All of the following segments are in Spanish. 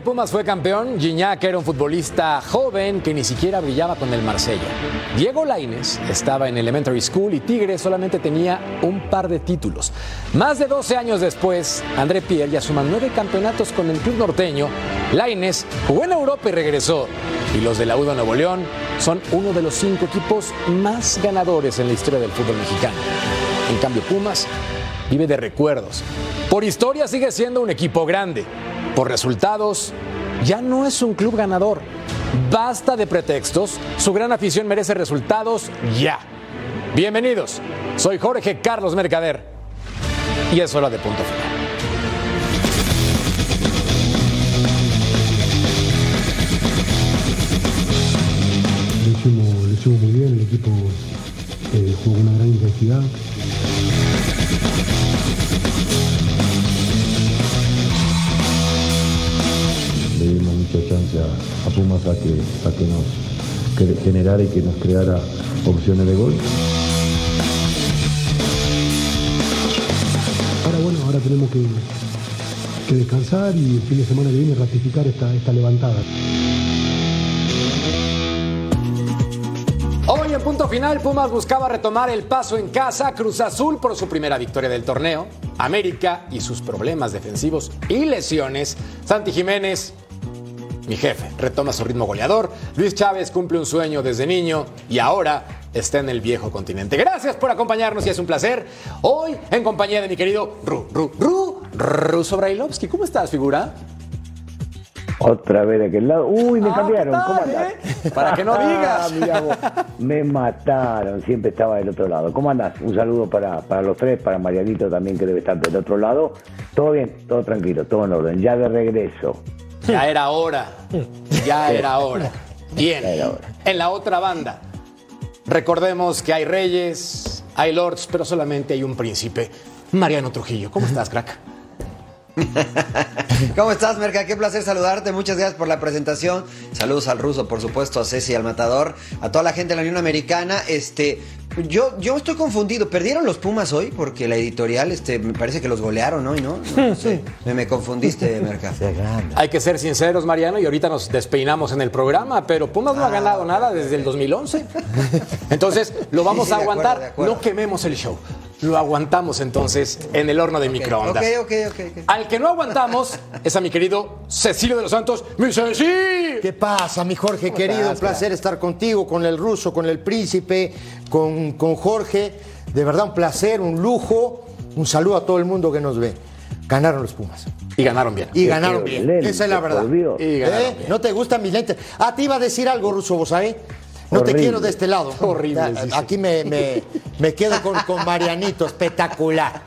Pumas fue campeón, Gignac era un futbolista joven que ni siquiera brillaba con el Marsella. Diego Laines estaba en Elementary School y Tigre solamente tenía un par de títulos. Más de 12 años después, André Pierre ya suma nueve campeonatos con el club norteño. Laines jugó en Europa y regresó. Y los de la UDA Nuevo León son uno de los cinco equipos más ganadores en la historia del fútbol mexicano. En cambio, Pumas vive de recuerdos. Por historia sigue siendo un equipo grande. Por resultados, ya no es un club ganador. Basta de pretextos. Su gran afición merece resultados ya. Bienvenidos. Soy Jorge Carlos Mercader. Y es hora de punto final. Lo hicimos, muy bien, el equipo eh, jugó una gran intensidad. A, a Pumas a que, a que nos generara y que nos creara opciones de gol. Ahora bueno, ahora tenemos que, que descansar y el fin de semana que viene ratificar esta, esta levantada. Hoy en punto final, Pumas buscaba retomar el paso en casa, Cruz Azul por su primera victoria del torneo, América y sus problemas defensivos y lesiones, Santi Jiménez, mi jefe, retoma su ritmo goleador, Luis Chávez cumple un sueño desde niño y ahora está en el viejo continente. Gracias por acompañarnos y es un placer. Hoy en compañía de mi querido Ru, Ru, Ru, Ruso Brailovsky. ¿Cómo estás, figura? Otra vez de aquel lado. Uy, me Ah, cambiaron. ¿qué ¿Cómo andás? eh? Para que no digas. Ah, mirá vos. me mataron. Siempre estaba del otro lado. ¿Cómo andás? Un saludo para, para los tres, para Marianito también que debe estar del otro lado. Todo bien, todo tranquilo, todo en orden. Ya de regreso. Ya era hora. Ya era hora. Bien. En la otra banda, recordemos que hay reyes, hay lords, pero solamente hay un príncipe. Mariano Trujillo. ¿Cómo estás, crack? ¿Cómo estás, Merca? Qué placer saludarte. Muchas gracias por la presentación. Saludos al ruso, por supuesto, a Ceci, al matador, a toda la gente de la Unión Americana. Este, yo, yo estoy confundido. ¿Perdieron los Pumas hoy? Porque la editorial, este, me parece que los golearon hoy, ¿no? No, no sé. Me, me confundiste, Merca. Hay que ser sinceros, Mariano, y ahorita nos despeinamos en el programa, pero Pumas no ha ganado nada desde el 2011. Entonces, lo vamos Sí, a de acuerdo, aguantar. de acuerdo. No quememos el show. Lo aguantamos entonces en el horno de microondas. Ok, ok, ok. ok. Al que no aguantamos es a mi querido Cecilio de los Santos. ¡Mi Ceci! ¿Qué pasa, mi Jorge querido? estás, Un placer estar contigo, con el ruso, con el príncipe, con, con Jorge. De verdad, un placer, un lujo. Un saludo a todo el mundo que nos ve. Ganaron los Pumas. Y ganaron bien. Y ganaron bien. Esa es la verdad. ¿Eh? bien. ¿No te gustan mis lentes? Ah, te iba a decir algo, ruso, vos sabés. No te quiero de este lado. Horrible. Aquí me, me- me quedo con, con Marianito. Espectacular.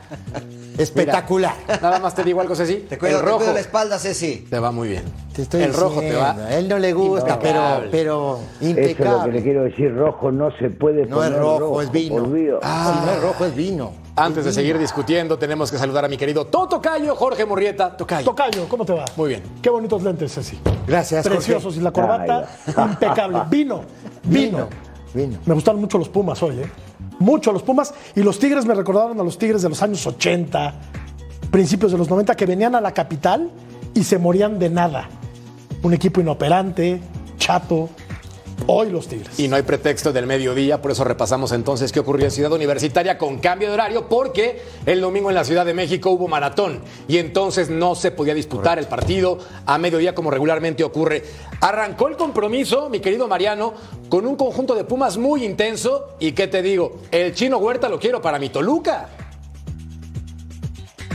Espectacular. Nada más te digo algo, Ceci. Te cuido, el te rojo cuido la espalda, Ceci. te va muy bien. Te estoy el rojo te diciendo, va. A él no le gusta, pero, Impecable. pero Eso es lo que impecable. le quiero decir. Rojo no se puede No es poner rojo, es vino. Ah, si no es rojo, es vino. Antes de seguir discutiendo, tenemos que saludar a mi querido Toto Cayo, Jorge Murrieta. Tocayo. Tocayo, ¿cómo te va? Muy bien. Qué bonitos lentes, Ceci. Gracias, Jorge. Preciosos y la corbata impecable. Vino, vino. Vino. Me gustaron mucho los Pumas hoy, ¿eh? Mucho los Pumas. Y los Tigres me recordaron a los Tigres de los años 80, principios de los 90, que venían a la capital y se morían de nada. Un equipo inoperante, chato. Hoy los Tigres. Y no hay pretexto del mediodía, por eso repasamos entonces qué ocurrió en Ciudad Universitaria con cambio de horario, porque el domingo en la Ciudad de México hubo maratón y entonces no se podía disputar el partido a mediodía como regularmente ocurre. Arrancó el compromiso, mi querido Mariano, con un conjunto de Pumas muy intenso y qué te digo, el chino Huerta lo quiero para mi Toluca.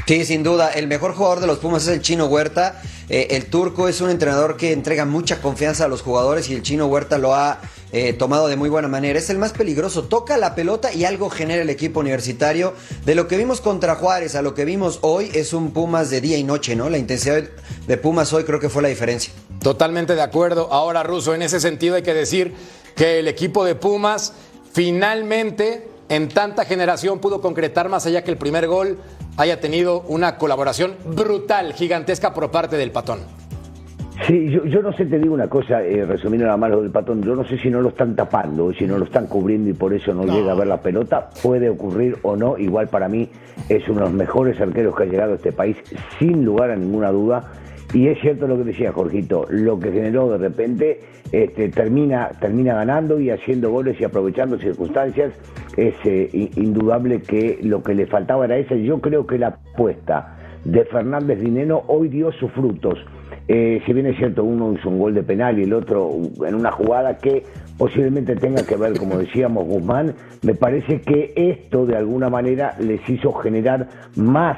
Sí, sin duda. El mejor jugador de los Pumas es el Chino Huerta. Eh, el turco es un entrenador que entrega mucha confianza a los jugadores y el Chino Huerta lo ha eh, tomado de muy buena manera. Es el más peligroso. Toca la pelota y algo genera el equipo universitario. De lo que vimos contra Juárez a lo que vimos hoy es un Pumas de día y noche, ¿no? La intensidad de Pumas hoy creo que fue la diferencia. Totalmente de acuerdo. Ahora, Russo, en ese sentido hay que decir que el equipo de Pumas finalmente en tanta generación pudo concretar más allá que el primer gol haya tenido una colaboración brutal, gigantesca por parte del patón. Sí, yo, yo no sé, te digo una cosa, eh, resumiendo la mano del patón, yo no sé si no lo están tapando, si no lo están cubriendo y por eso no, llega a ver la pelota, puede ocurrir o no, igual para mí es uno de los mejores arqueros que ha llegado a este país, sin lugar a ninguna duda, y es cierto lo que decía Jorgito, lo que generó de repente este, termina, termina ganando y haciendo goles y aprovechando circunstancias. Es eh, indudable que lo que le faltaba era esa. Yo creo que la apuesta de Fernández Dineno hoy dio sus frutos. Eh, si bien es cierto, uno hizo un gol de penal y el otro en una jugada que posiblemente tenga que ver, como decíamos Guzmán, me parece que esto de alguna manera les hizo generar más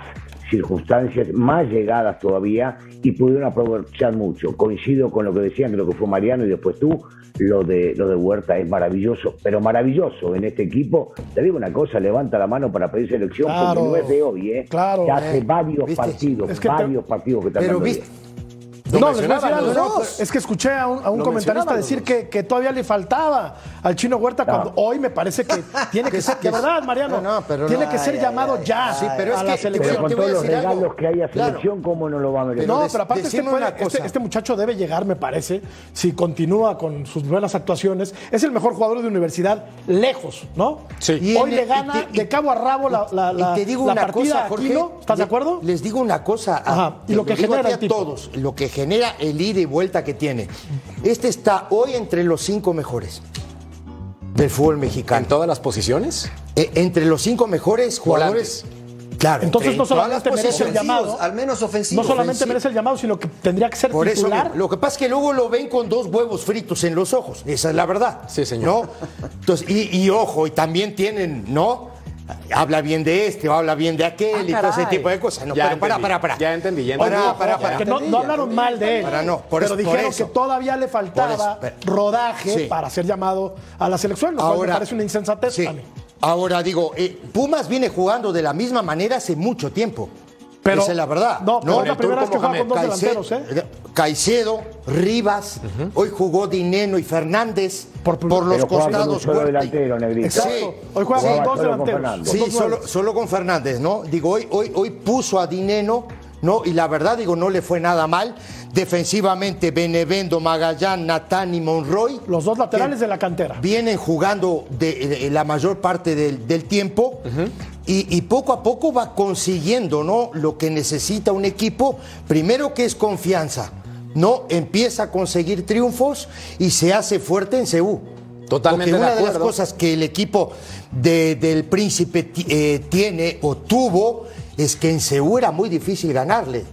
circunstancias, más llegadas todavía y pudieron aprovechar mucho. Coincido con lo que decían, creo que fue Mariano y después tú, lo de, lo de Huerta es maravilloso, pero maravilloso en este equipo. Te digo una cosa, levanta la mano para pedir selección porque no es de hoy, ¿eh? Claro. Ya hace Eh, varios partidos, varios partidos que están Pero viste, No, les voy a decir algo. los dos. Es que escuché a un, a comentarista decir que, que todavía le faltaba al chino Huerta cuando hoy me parece que tiene que Que ser, de verdad, Mariano, No, no, pero tiene no. que ser Ay, llamado ay, ya Sí, pero a es la que- selección. Pero con te voy a todos los algo. regalos que hay a Claro. selección, ¿cómo no lo va a merecer? No, pero aparte este, puede- este- este muchacho debe llegar, me parece, si continúa con sus buenas actuaciones. Es el mejor jugador de universidad lejos, ¿no? Sí. Y Hoy le gana de cabo a rabo la, la, la- y te digo la una partida cosa, a Jorge. ¿Estás de acuerdo? Les digo una cosa. a- Ajá, y lo que genera a a todos, lo que genera el ida y vuelta que tiene. Este está hoy entre los cinco mejores del fútbol ¿En mexicano. todas las posiciones? Eh, entre los cinco mejores jugadores. Claro. Entonces no solamente merece el llamado. al menos ofensivos. No solamente ofensivo. merece el llamado, sino que tendría que ser Por eso, titular. lo que pasa es que luego lo ven con dos huevos fritos en los ojos. Esa es la verdad. Sí, señor. ¿no? Entonces, y, y ojo, y también tienen, ¿no? Habla bien de este, o habla bien de aquel Ah, y todo ese tipo de cosas. No, Ya pero para, entendí, para, para. ya entendí, ya Para, entendí. para, Ya para. que no, no hablaron mal de él, Para no, por pero eso- por dijeron eso. que todavía le faltaba eso, rodaje Sí. para ser llamado a la selección, lo cual me parece una insensatez sí. a mí. Ahora digo, eh, Pumas viene jugando de la misma manera hace mucho tiempo. Pero- Esa es la verdad. no, pero es la primera vez que juega con dos Caicedo- delanteros, ¿eh? Caicedo, Rivas, hoy jugó Dineno y Fernández por, Por- los costados. solo delantero, Negrito. Exacto. Sí. Hoy juega dos solo delanteros. Con Sí, solo, con Fernández, ¿no? Digo, hoy, hoy, hoy puso a Dineno, ¿no? Y la verdad, digo, no le fue nada mal. Defensivamente, Benevendo, Magallán, Natán y Monroy. Los dos laterales de la cantera. Vienen jugando de, de- la mayor parte del, del tiempo. y, y poco a poco va consiguiendo, ¿no? Lo que necesita un equipo, primero que es confianza. No empieza a conseguir triunfos y se hace fuerte en Ceú. Totalmente Porque una de las cosas que el equipo de- del Príncipe eh, tiene o tuvo es que en Ceú era muy difícil ganarle.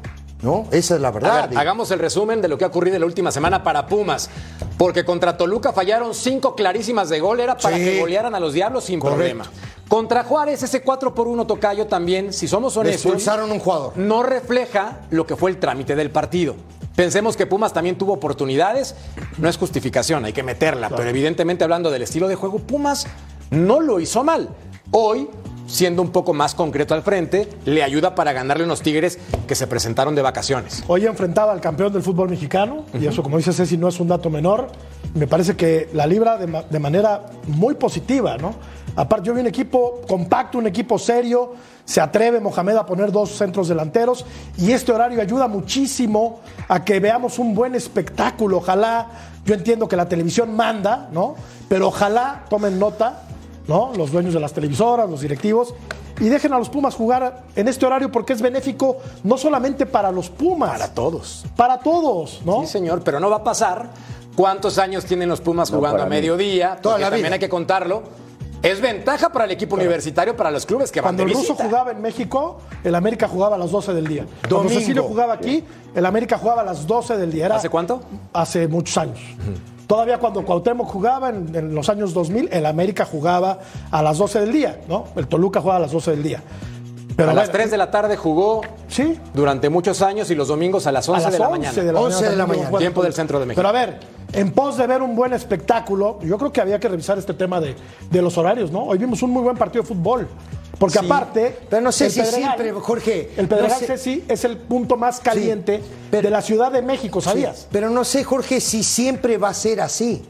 ¿No? Esa es la verdad. ver, hagamos el resumen de lo que ha ocurrido en la última semana para Pumas. Porque contra Toluca fallaron cinco clarísimas de gol, era para Sí. que golearan a los diablos sin Correcto. problema. Contra Juárez, ese 4 por 1 tocayo también, si somos honestos, expulsaron un jugador. no refleja lo que fue el trámite del partido. Pensemos que Pumas también tuvo oportunidades, no es justificación, hay que meterla, pero evidentemente hablando del estilo de juego, Pumas no lo hizo mal. Hoy, siendo un poco más concreto al frente, le ayuda para ganarle unos Tigres que se presentaron de vacaciones. Hoy enfrentaba al campeón del fútbol mexicano, y eso, como dice Ceci, no es un dato menor. Me parece que la libra de, de manera muy positiva, ¿no? Aparte, yo vi un equipo compacto, un equipo serio. Se atreve Mohamed a poner dos centros delanteros, y este horario ayuda muchísimo a que veamos un buen espectáculo. Ojalá, yo entiendo que la televisión manda, ¿no? Pero ojalá tomen nota ¿no? Los dueños de las televisoras, los directivos, y dejen a los Pumas jugar en este horario porque es benéfico no solamente para los Pumas, Para todos. para todos, ¿no? Sí, señor, pero no va a pasar. ¿Cuántos años tienen los Pumas jugando a mediodía? Toda la también vida. hay que contarlo. Es ventaja para el equipo universitario, para los clubes que van Cuando de el ruso visita. jugaba en México, el América jugaba a las 12 del día. Cuando Domingo. Cecilio jugaba aquí, el América jugaba a las 12 del día. Era ¿Hace cuánto? Hace muchos años. Todavía cuando Cuauhtémoc jugaba en, en los años 2000, el América jugaba a las 12 del día, ¿no? El Toluca jugaba a las 12 del día. Pero a las ver, 3 de la tarde jugó Sí. durante muchos años y los domingos a las 11 a las de la 11 mañana. de la 11 de la mañana. Tiempo del centro de México. Pero a ver, en pos de ver un buen espectáculo, yo creo que había que revisar este tema de, de los horarios, ¿no? Hoy vimos un muy buen partido de fútbol. Porque Sí, aparte. pero no sé el si siempre, Jorge, El Pedregal no sé- Ceci es el punto más caliente pero- de la Ciudad de México, ¿sabías? Sí, pero no sé, Jorge, si siempre va a ser así.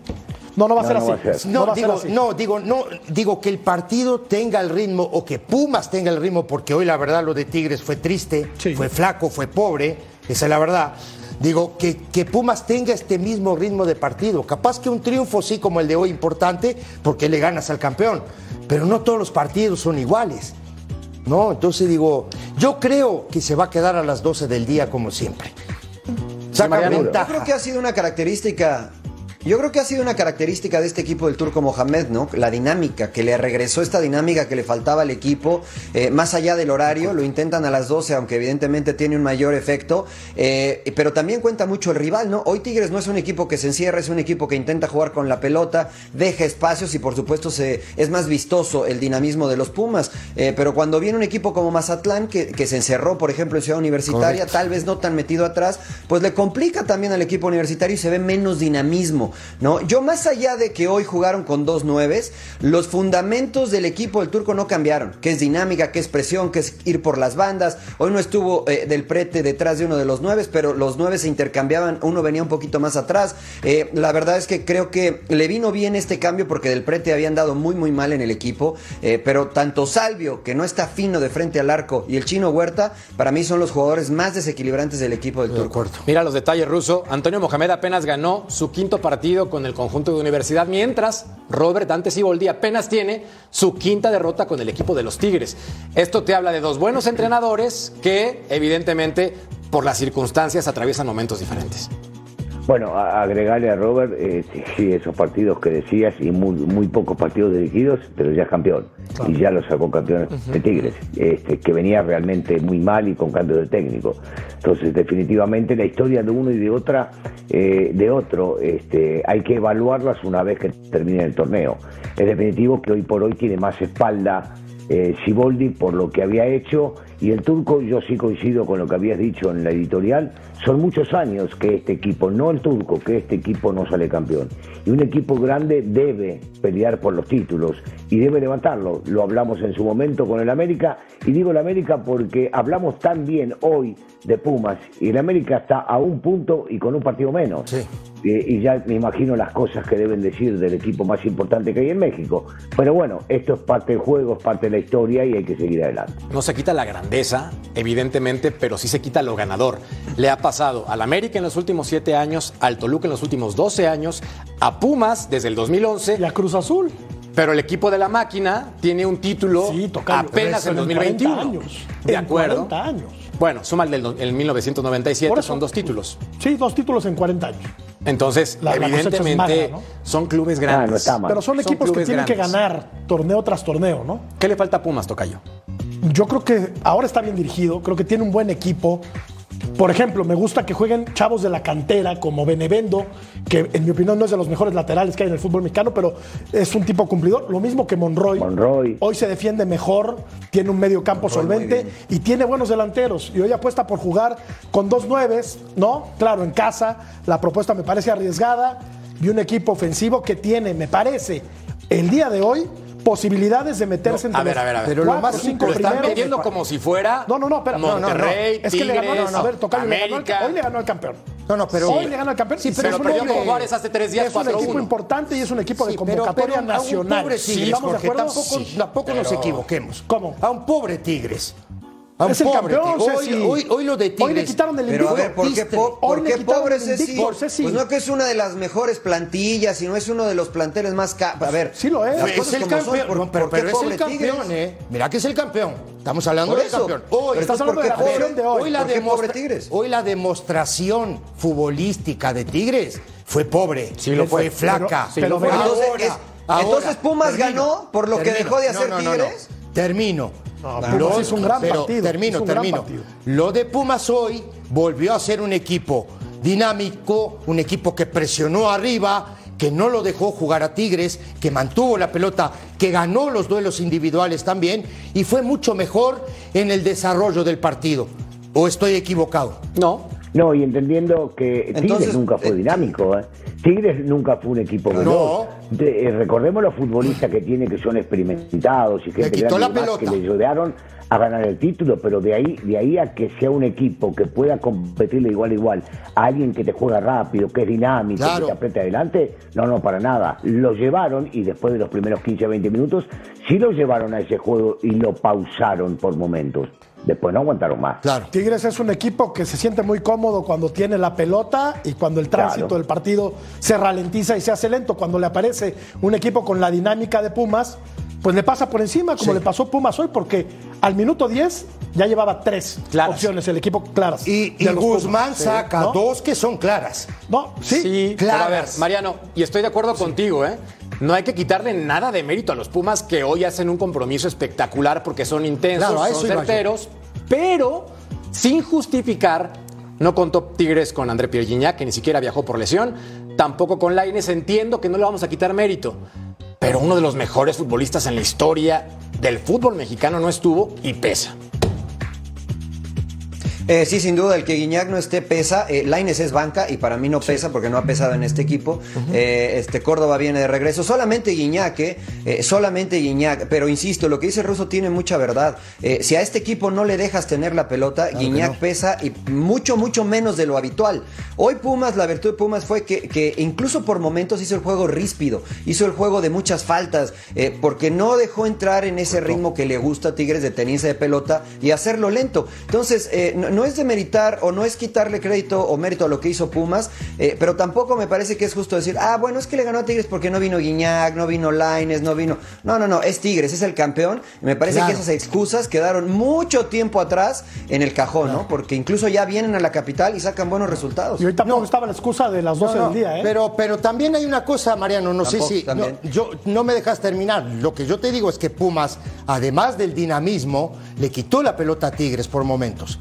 No, no va a ser no así. ser. No, va a ser digo, así. no, digo, no, digo que el partido tenga el ritmo o que Pumas tenga el ritmo, porque hoy la verdad lo de Tigres fue triste, Sí. fue flaco, fue pobre, esa es la verdad. Digo, que, que Pumas tenga este mismo ritmo de partido. Capaz que un triunfo sí como el de hoy importante, porque le ganas al campeón. Pero no todos los partidos son iguales. ¿No? Entonces digo, yo creo que se va a quedar a las 12 del día como siempre. Saca. Yo creo que ha sido una característica. Yo creo que ha sido una característica de este equipo del Turco Mohamed, ¿no? La dinámica, que le regresó esta dinámica que le faltaba al equipo, eh, más allá del horario, lo intentan a las 12, aunque evidentemente tiene un mayor efecto, eh, pero también cuenta mucho el rival, ¿no? Hoy Tigres no es un equipo que se encierra, es un equipo que intenta jugar con la pelota, deja espacios y por supuesto se, es más vistoso el dinamismo de los Pumas, Eh, pero cuando viene un equipo como Mazatlán, que, que se encerró, por ejemplo, en Ciudad Universitaria, tal vez no tan metido atrás, pues le complica también al equipo universitario y se ve menos dinamismo, ¿no? Yo más allá de que hoy jugaron con dos nueves, los fundamentos del equipo del turco no cambiaron, que es dinámica, que es presión, que es ir por las bandas. Hoy no estuvo eh, del prete detrás de uno de los nueves, pero los nueve se intercambiaban, uno venía un poquito más atrás. Eh, la verdad es que creo que le vino bien este cambio porque del prete habían dado muy muy mal en el equipo, eh, pero tanto Salvio, que no está fino de frente al arco, y el chino Huerta, para mí son los jugadores más desequilibrantes del equipo del turco. Mira los detalles, Ruso. Antonio Mohamed apenas ganó su quinto partido con el conjunto de universidad, mientras Robert Dante Siboldi apenas tiene su quinta derrota con el equipo de los Tigres. Esto te habla de dos buenos entrenadores que, evidentemente, por las circunstancias atraviesan momentos diferentes. Bueno, a- agregarle a Robert, eh, sí, esos partidos que decías y muy, muy pocos partidos dirigidos, pero ya es campeón. Y ya lo sacó campeón de Tigres, este, que venía realmente muy mal y con cambio de técnico. Entonces, definitivamente la historia de uno y de otra, eh, de otro, este, hay que evaluarlas una vez que termine el torneo. Es definitivo que hoy por hoy tiene más espalda eh, Siboldi por lo que había hecho y el turco, yo sí coincido con lo que habías dicho en la editorial, son muchos años que este equipo, no el turco, que este equipo no sale campeón. Y un equipo grande debe pelear por los títulos y debe levantarlo. Lo hablamos en su momento con el América y digo el América porque hablamos tan bien hoy de Pumas y el América está a un punto y con un partido menos. Sí. Y ya me imagino las cosas que deben decir del equipo más importante que hay en México. Pero bueno, esto es parte del juego, es parte de la historia y hay que seguir adelante. No se quita la grandeza, evidentemente, pero sí se quita lo ganador. Le ha pasado al América en los últimos siete años, al Toluca en los últimos 12 años, a Pumas desde el 2011. Y a Cruz Azul. Pero el equipo de la máquina tiene un título Sí, tocayo, apenas en en 2021. 40 años. De En acuerdo. 40 años. Bueno, suma el del do- el 1997, Por eso. son dos títulos. Sí, dos títulos en 40 años. Entonces, La- la cosecha es evidentemente, magra, ¿no? son clubes grandes. Ah, no. Pero son Son equipos que tienen que ganar torneo tras torneo, ¿no? ¿Qué le falta a Pumas, Tocayo? Yo creo que ahora está bien dirigido, creo que tiene un buen equipo. Por ejemplo, me gusta que jueguen chavos de la cantera como Benevendo, que en mi opinión no es de los mejores laterales que hay en el fútbol mexicano, pero es un tipo cumplidor. Lo mismo que Monroy. Monroy. Hoy se defiende mejor, tiene un medio campo solvente y tiene buenos delanteros. Y hoy apuesta por jugar con dos nueves, ¿no? Claro, en casa. La propuesta me parece arriesgada y un equipo ofensivo que tiene, me parece, el día de hoy posibilidades de meterse entre A ver, los a ver, a ver. Pero lo más cinco Lo están primeros. vendiendo como si fuera No, no, no, espera. No, no, no. Monterrey, Es que le ganó, Tigres, no, no, a ver, le ganó al- América. hoy le ganó al campeón. No, no, pero. hoy le ganó al campeón. Sí, pero es un perdió hombre- con Juárez hace tres días, Es un 4-1. equipo importante y es un equipo de pero- convocatoria pero a un nacional. pobre Tigres, ¿Estamos de acuerdo? tampoco, Sí. tampoco nos equivoquemos. ¿Cómo? A un pobre Tigres. A un Es el pobre campeón. Ceci. Hoy, hoy, hoy lo de Tigres. Hoy le quitaron el Pero a invicto. ver, ¿por qué, Triste. po- Hoy por le qué quitaron pobre Ceci? Ceci. Pues no que es una de las mejores plantillas y no es uno de los planteles más ca- A ver, Sí lo es. las Es el son, campeón, ¿por- no, pero, pero es el campeón, Tigres? ¿eh? Mira que es el campeón. Estamos hablando del eso. campeón. Pero Hoy, Estás hablando ¿por de la pobre? de hoy. hoy la ¿Por qué pobre Tigres? hoy la demostración futbolística de Tigres fue pobre. Sí, lo fue. flaca. Pero- pero entonces, Pumas ganó por lo que dejó de hacer. Tigres. Termino. No, Pumas hizo un gran pero partido, Termino, gran termino. partido. Lo de Pumas hoy volvió a ser un equipo dinámico, un equipo que presionó arriba que no lo dejó jugar a Tigres, que mantuvo la pelota, que ganó los duelos individuales también y fue mucho mejor en el desarrollo del partido. ¿O estoy equivocado? No. No, y entendiendo que Tigres nunca fue eh, dinámico, ¿eh? Tigres nunca fue un equipo No. veloz. De- eh, recordemos los futbolistas que tiene que son experimentados y gente la que le ayudaron a ganar el título, pero de ahí, de ahí a que sea un equipo que pueda competirle igual a igual a alguien que te juega rápido, que es dinámico, Claro. que te aprieta adelante, no, no, para nada. Lo llevaron y después de los primeros 15 20 minutos, sí lo llevaron a ese juego y lo pausaron por momentos. Después no aguantaron más. Claro. Tigres es un equipo que se siente muy cómodo cuando tiene la pelota y cuando el tránsito Claro. del partido se ralentiza y se hace lento. Cuando le aparece un equipo con la dinámica de Pumas, pues le pasa por encima, como Sí. le pasó Pumas hoy, porque al minuto 10 ya llevaba tres Claras. opciones el equipo claras. Y, y Guzmán Pumas. saca ¿No? dos que son claras. No, sí. Sí, pero a ver, claras. Mariano, y estoy de acuerdo contigo, ¿eh? No hay que quitarle nada de mérito a los Pumas que hoy hacen un compromiso espectacular porque son intensos, Claro, son certeros, pero sin justificar, no contó Tigres con André Pierre Gignac, que ni siquiera viajó por lesión, tampoco con Laines, entiendo que no le vamos a quitar mérito, pero uno de los mejores futbolistas en la historia del fútbol mexicano no estuvo y pesa. Eh, sí, sin duda, el que Guiñac no esté pesa. Eh, Laines es banca y para mí no pesa porque no ha pesado en este equipo. Eh, este Córdoba viene de regreso. Solamente Guiñac, eh, eh, solamente Guiñac. Pero insisto, lo que dice Russo tiene mucha verdad. Si a este equipo no le dejas tener la pelota, Guiñac pesa y mucho, mucho menos de lo habitual. Hoy Pumas, la virtud de Pumas fue que, que incluso por momentos hizo el juego ríspido, hizo el juego de muchas faltas, porque no dejó entrar en ese ritmo que le gusta a Tigres de tenencia de pelota y hacerlo lento. Entonces, eh, no, no es demeritar o no es quitarle crédito o mérito a lo que hizo Pumas, eh, pero tampoco me parece que es justo decir, ah, bueno, es que le ganó a Tigres porque no vino Guiñac, no vino Laines, no vino. No, no, no, es Tigres, es el campeón. Y me parece Claro. que esas excusas quedaron mucho tiempo atrás en el cajón, ¿no? Porque incluso ya vienen a la capital y sacan buenos resultados. Y hoy tampoco estaba la excusa de las 12 No, no, del día, ¿eh? Pero, pero también hay una cosa, Mariano, no Tampoco, sé si. también. no, yo, no me dejas terminar. Lo que yo te digo es que Pumas, además del dinamismo, le quitó la pelota a Tigres por momentos.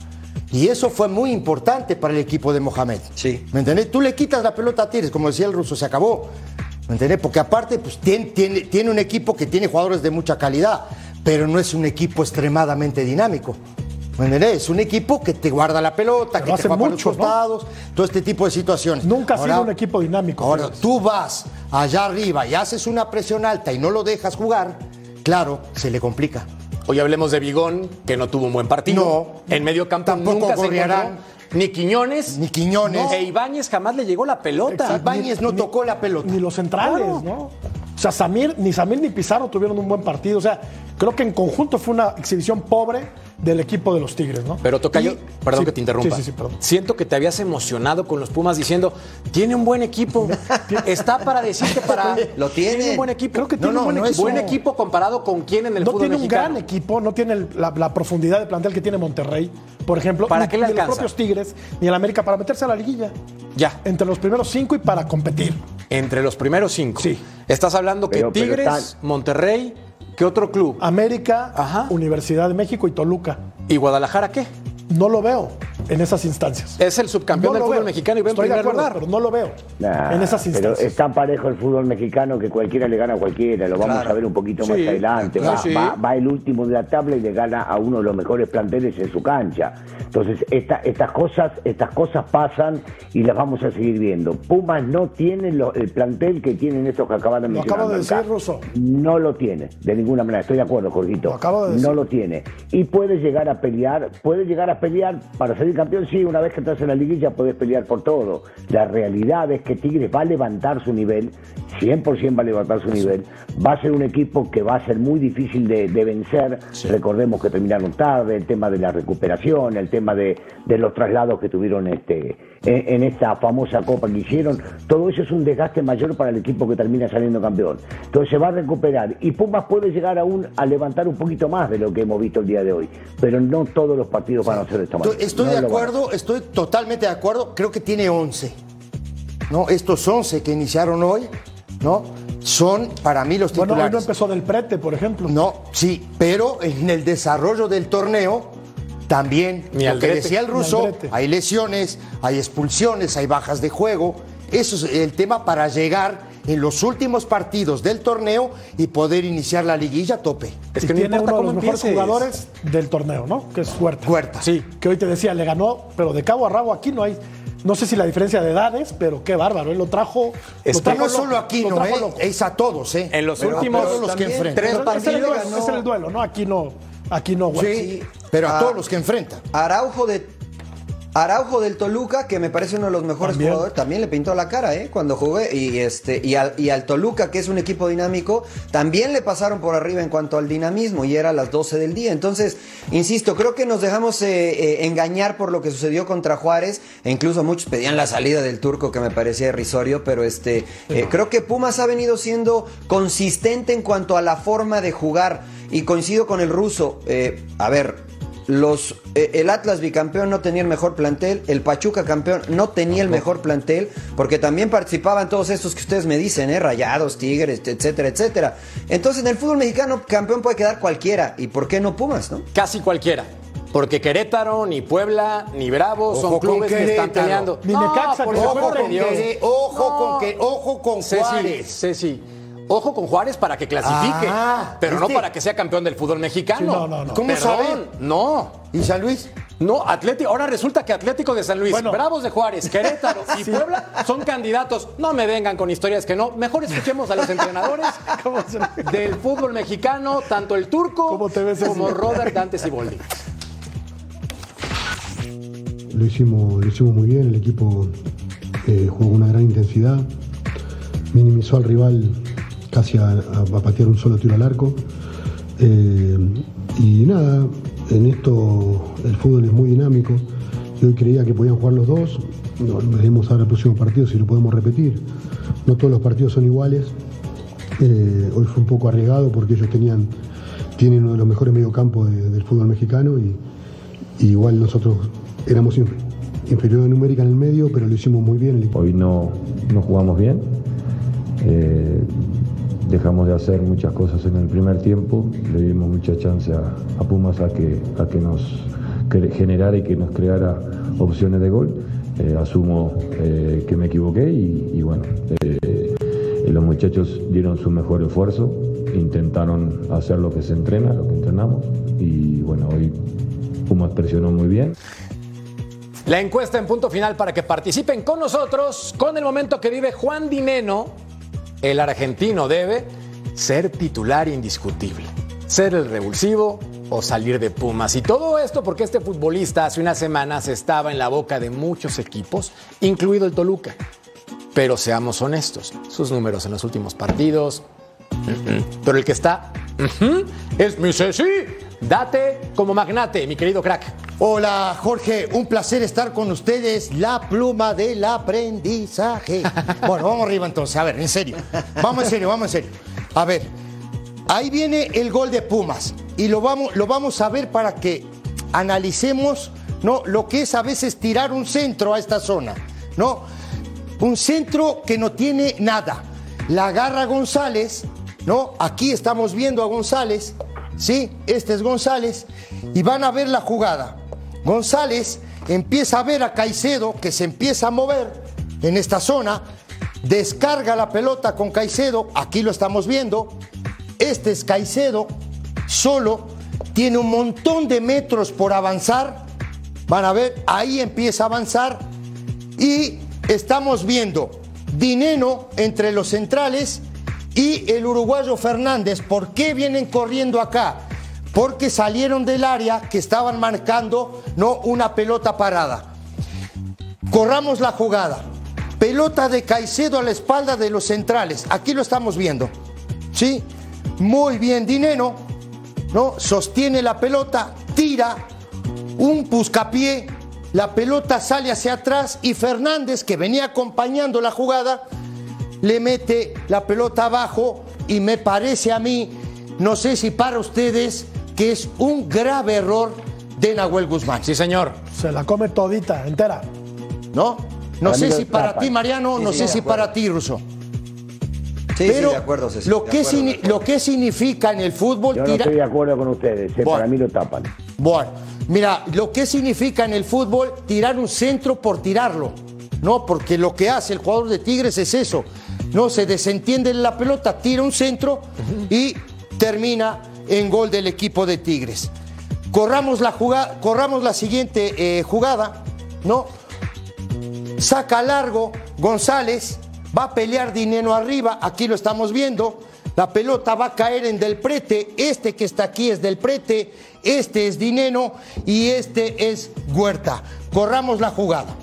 Y eso fue muy importante para el equipo de Mohamed. Sí. ¿Me entendés? Tú le quitas la pelota a Tigres, como decía el ruso, se acabó. ¿Me entendés? Porque aparte, pues tiene, tiene, tiene un equipo que tiene jugadores de mucha calidad, pero no es un equipo extremadamente dinámico. ¿Me entendés? Es un equipo que te guarda la pelota, Pero que te hace juega por mucho, los ¿no? costados, todo este tipo de situaciones. Nunca ha sido un equipo dinámico. Ahora, Tigres. tú vas allá arriba y haces una presión alta y no lo dejas jugar, claro, se le complica. Hoy hablemos de Bigón, que no tuvo un buen partido. No. En medio campo Tampoco nunca se Gorriarán. encontró. Ni Quiñones. Ni Quiñones. E Ibáñez jamás le llegó la pelota. Exacto. Ibáñez no Ni- tocó la pelota. Ni los centrales, Claro. ¿no? O sea, Samir, ni Samir ni Pizarro tuvieron un buen partido. O sea, creo que en conjunto fue una exhibición pobre del equipo de los Tigres, ¿no? Pero Tocayo, Y- perdón sí, que te interrumpa. Sí, sí, sí, perdón. Siento que te habías emocionado con los Pumas diciendo, tiene un buen equipo. Está para decirte para. Lo tiene. un buen equipo. Creo que no, tiene no, un buen no equipo. buen equipo comparado con quién en el no fútbol tiene un gran equipo, no tiene el- la, la profundidad de plantel que tiene Monterrey, por ejemplo. ¿Para ni- qué le ni los propios Tigres, ni el América para meterse a la liguilla. Ya, Entre los primeros cinco y para competir. entre los primeros cinco. Sí. Estás hablando que Pero- Tigres, Monterrey, ¿qué otro club? América, Ajá. Universidad de México y Toluca. ¿Y Guadalajara qué? No lo veo en esas instancias. Es el subcampeón No del lo fútbol veo. mexicano y va en Estoy de primer acuerdo, lugar. Pero no lo veo Nah, en esas pero instancias. es tan parejo el fútbol mexicano que cualquiera le gana a cualquiera, lo vamos Claro. a ver un poquito más adelante. claro, Va, sí. va- va el último de la tabla y le gana a uno de los mejores planteles en su cancha. Entonces, esta- estas, cosas, estas cosas pasan y las vamos a seguir viendo. Pumas no tiene lo- el plantel que tienen estos que acaban de Lo mencionar. acabo de decir, Russo. No lo tiene, de ninguna manera. Estoy de acuerdo, Jorgito. Lo acabo de decir. No lo tiene. Y puede llegar a pelear, puede llegar a pelear para salir campeón, sí, una vez que estás en la liguilla puedes pelear por todo. La realidad es que Tigres va a levantar su nivel, 100% va a levantar su nivel, va a ser un equipo que va a ser muy difícil de, de vencer. Recordemos que terminaron tarde, el tema de la recuperación, el tema de, de los traslados que tuvieron este, en, en esta famosa copa que hicieron, todo eso es un desgaste mayor para el equipo que termina saliendo campeón. Entonces se va a recuperar y Pumas puede llegar aún a levantar un poquito más de lo que hemos visto el día de hoy, pero no todos los partidos van a ser de esta manera. Estoy, No de acuerdo, estoy totalmente de acuerdo. Creo que tiene 11. ¿no? Estos 11 que iniciaron hoy, ¿no? Son para mí los Bueno, titulares. hoy no empezó del prete, por ejemplo. No, sí, pero en el desarrollo del torneo también, Ni lo que decía el ruso, hay lesiones, hay expulsiones, hay bajas de juego. Eso es el tema para llegar en los últimos partidos del torneo y poder iniciar la liguilla a tope. Es que tiene uno de los mejores jugadores del torneo, ¿no? Que es Huerta. Huerta. Sí, que hoy te decía, le ganó, pero de cabo a rabo aquí no hay. No sé si la diferencia de edades, pero qué bárbaro. Él lo trajo. Es lo que trajo no solo aquí, no, ¿eh? es a todos, ¿eh? En los Pero últimos los que tres partidos duelo, ganó- ese es el duelo, ¿no? Aquí no. Aquí no, Huerta. Sí, pero a todos los que enfrenta. Araujo de Araujo del Toluca, que me parece uno de los mejores También. jugadores, también le pintó la cara, ¿eh? Cuando jugué. Y este, y al, y al Toluca, que es un equipo dinámico, también le pasaron por arriba en cuanto al dinamismo, y era a las 12 del día. Entonces, insisto, creo que nos dejamos eh, eh, engañar por lo que sucedió contra Juárez. E incluso muchos pedían la salida del turco, que me parecía irrisorio, pero este, eh, creo que Pumas ha venido siendo consistente en cuanto a la forma de jugar. Y coincido con el ruso. a ver, los, eh, el Atlas bicampeón no tenía el mejor plantel, el Pachuca campeón no tenía el mejor plantel, porque también participaban todos estos que ustedes me dicen, ¿eh? Rayados, Tigres, etcétera, etcétera. Entonces en el fútbol mexicano campeón puede quedar cualquiera, ¿y por qué no Pumas, no? Casi cualquiera. Porque Querétaro, ni Puebla, ni Bravos Ojo son clubes que están peleando. Ni Necaxa, que Ojo con, Dios. Quere- ojo No. con, que, ojo con Ceci, Juárez. Ceci, ojo con Juárez para que clasifique, Ah, pero no para que sea campeón del fútbol mexicano. Sí, no, no, no. ¿Cómo Perdón, saber? No. ¿Y San Luis? No, Atlético, ahora resulta que Atlético de San Luis, Bueno. Bravos de Juárez, Querétaro y Puebla son candidatos. No me vengan con historias que no. Mejor escuchemos a los entrenadores ¿Cómo se- del fútbol mexicano, tanto el turco ¿Cómo te ves como así? Robert Dante Siboldi. Lo hicimos, lo hicimos muy bien, el equipo eh, jugó con una gran intensidad, minimizó al rival casi a, a- patear un solo tiro al arco. Eh, y nada, en esto el fútbol es muy dinámico. Yo creía que podían jugar los dos, no, veremos ahora el próximo partido si lo podemos repetir. No todos los partidos son iguales. Eh, hoy fue un poco arriesgado porque ellos tenían, tienen uno de los mejores mediocampos de- del fútbol mexicano y, igual nosotros éramos inf- inferior numérica en el medio, pero lo hicimos muy bien. Hoy no, no jugamos bien. Eh, dejamos de hacer muchas cosas en el primer tiempo. Le dimos mucha chance a, Pumas a que, a que nos generara y que nos creara opciones de gol. Eh, asumo eh, que me equivoqué y, y bueno, eh, los muchachos dieron su mejor esfuerzo, intentaron hacer lo que se entrena, lo que entrenamos y bueno, hoy Pumas presionó muy bien. La encuesta en punto final para que participen con nosotros con el momento que vive Juan Dineno. El argentino debe ser titular indiscutible, ser el revulsivo o salir de Pumas. Y todo esto porque este futbolista hace unas semanas estaba en la boca de muchos equipos, incluido el Toluca. Pero seamos honestos, sus números en los últimos partidos. Pero el que está es mi Ceci. Date como magnate, mi querido crack. Hola Jorge, un placer estar con ustedes, la pluma del aprendizaje. Bueno, vamos arriba entonces, a ver, en serio. Vamos en serio, vamos en serio. A ver, ahí viene el gol de Pumas y lo vamos, lo vamos a ver para que analicemos ¿no? lo que es a veces tirar un centro a esta zona. ¿no? Un centro que no tiene nada. La agarra González, ¿no? Aquí estamos viendo a González, ¿sí? Este es González, y van a ver la jugada. González empieza a ver a Caicedo que se empieza a mover en esta zona, descarga la pelota con Caicedo, aquí lo estamos viendo. Este es Caicedo, solo, tiene un montón de metros por avanzar. Van a ver, ahí empieza a avanzar y estamos viendo Dineno entre los centrales y el uruguayo Fernández. ¿Por qué vienen corriendo acá? Porque salieron del área que estaban marcando no una pelota parada. Corramos la jugada. Pelota de Caicedo a la espalda de los centrales. Aquí lo estamos viendo. ¿Sí? Muy bien, Dineno. ¿No? Sostiene la pelota, tira un puscapié, la pelota sale hacia atrás y Fernández, que venía acompañando la jugada, le mete la pelota abajo y me parece a mí, no sé si para ustedes, que es un grave error de Nahuel Guzmán. Sí, señor. Se la come todita, entera. ¿No? No Para sé si para ti, Mariano, Sí, no sí, sé si para ti, Russo. Sí, Pero sí, de acuerdo, Ceci, lo, de que acuerdo, signi- de acuerdo. lo que significa en el fútbol Yo no tira- estoy de acuerdo con ustedes, eh, Bueno. para mí lo tapan. Bueno, mira, lo que significa en el fútbol tirar un centro por tirarlo. ¿no? Porque lo que hace el jugador de Tigres es eso, ¿no? Se desentiende la pelota, tira un centro y termina en gol del equipo de Tigres. Corramos la, corramos la siguiente eh, jugada, ¿no? Saca largo González, va a pelear Dinero arriba, aquí lo estamos viendo. La pelota va a caer en Del Prete, este que está aquí es Del Prete, este es Dineno y este es Huerta. Corramos la jugada.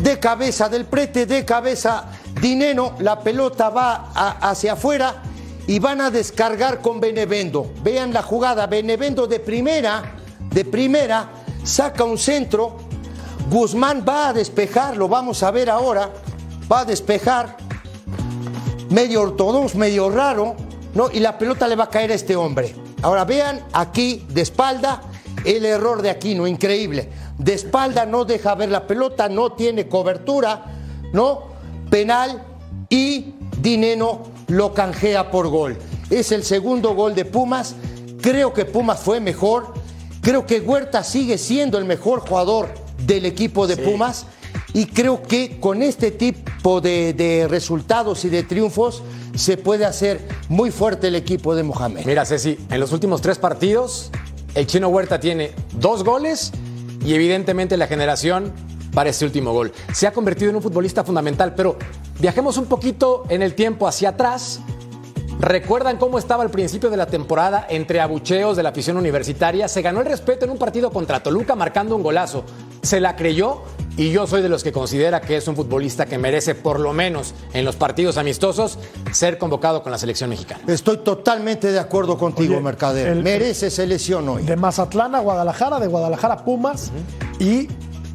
De cabeza Del Prete, de cabeza Dineno, la pelota va hacia afuera y van a descargar con Benevendo. Vean la jugada, Benevendo de primera, de primera, saca un centro, Guzmán va a despejar, lo vamos a ver ahora, va a despejar, medio ortodoxo, medio raro, ¿no? Y la pelota le va a caer a este hombre. Ahora vean aquí de espalda el error de Aquino, increíble. De espalda no deja ver la pelota, no tiene cobertura, ¿no? Penal y Dineno lo canjea por gol. Es el segundo gol de Pumas. Creo que Pumas fue mejor. Creo que Huerta sigue siendo el mejor jugador del equipo de Pumas. Y creo que con este tipo de, de resultados y de triunfos se puede hacer muy fuerte el equipo de Mohamed. Mira, Ceci, en los últimos tres partidos, el chino Huerta tiene dos goles y evidentemente la generación para este último gol. Se ha convertido en un futbolista fundamental, pero viajemos un poquito en el tiempo hacia atrás. ¿Recuerdan cómo estaba al principio de la temporada entre abucheos de la afición universitaria? Se ganó el respeto en un partido contra Toluca marcando un golazo. Se la creyó y yo soy de los que considera que es un futbolista que merece, por lo menos en los partidos amistosos, ser convocado con la selección mexicana. Estoy totalmente de acuerdo contigo, Oye, Mercader. el- Merece selección hoy. De Mazatlán a Guadalajara, de Guadalajara a Pumas. Y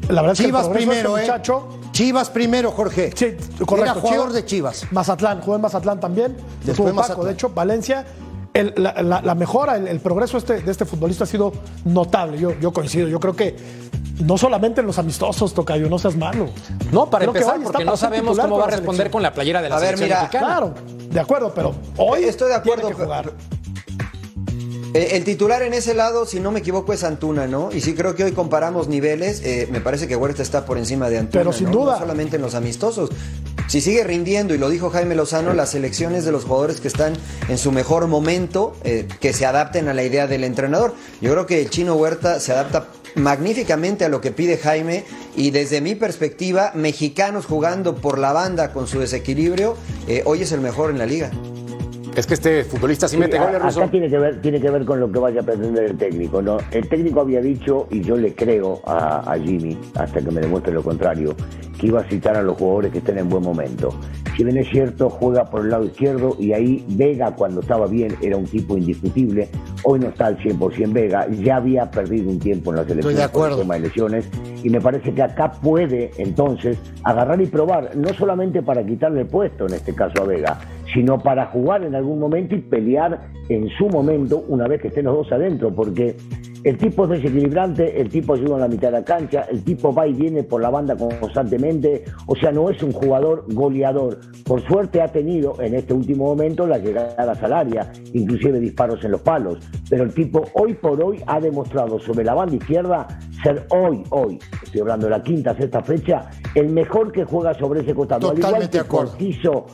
la verdad es que el Chivas de primero, este ¿eh? Chivas primero, Jorge. Sí, correcto. Era jugador Chivas. de Chivas. Mazatlán, jugó en Mazatlán también. Después Estuvo Paco, Mazatlán. de hecho, Valencia. El- la, la- la mejora, el, el progreso este- de este futbolista ha sido notable. Yo, yo coincido. Yo creo que no solamente en los amistosos, Tocayo, no seas malo. No, para Creo que empezar, porque no sabemos cómo va a responder selección. con la playera de la A ver, selección mira, mexicana. Claro, de acuerdo, pero hoy Estoy de acuerdo, tiene que pero- jugar. Eh, el titular en ese lado, si no me equivoco, es Antuna, ¿no? Y sí creo que hoy comparamos niveles. eh, me parece que Huerta está por encima de Antuna. Pero sin ¿no? duda. No solamente en los amistosos. Si sigue rindiendo, y lo dijo Jaime Lozano, las selecciones de los jugadores que están en su mejor momento, eh, que se adapten a la idea del entrenador. Yo creo que el chino Huerta se adapta magníficamente a lo que pide Jaime y desde mi perspectiva, mexicanos jugando por la banda con su desequilibrio, eh, hoy es el mejor en la liga. Es que este futbolista sí, Sí, mete a- goles, acá tiene que ver tiene que ver con lo que vaya a pretender el técnico no el técnico había dicho y yo le creo a, a Jimmy hasta que me demuestre lo contrario que iba a citar a los jugadores que estén en buen momento. Si bien es cierto juega por el lado izquierdo y ahí Vega cuando estaba bien era un tipo indiscutible. Hoy no está al 100% Vega ya había perdido un tiempo en la selección Estoy de por el acuerdo. tema de lesiones y me parece que acá puede entonces agarrar y probar, no solamente para quitarle el puesto en este caso a Vega, sino para jugar en algún momento y pelear en su momento una vez que estén los dos adentro, porque el tipo es desequilibrante, el tipo ayuda en la mitad de la cancha, el tipo va y viene por la banda constantemente, o sea, no es un jugador goleador. Por suerte ha tenido en este último momento las llegadas al área, inclusive disparos en los palos, pero el tipo hoy por hoy ha demostrado sobre la banda izquierda ser hoy, hoy, estoy hablando de la quinta, sexta fecha, el mejor que juega sobre ese costado. Al igual Totalmente que de acuerdo. Cortizo,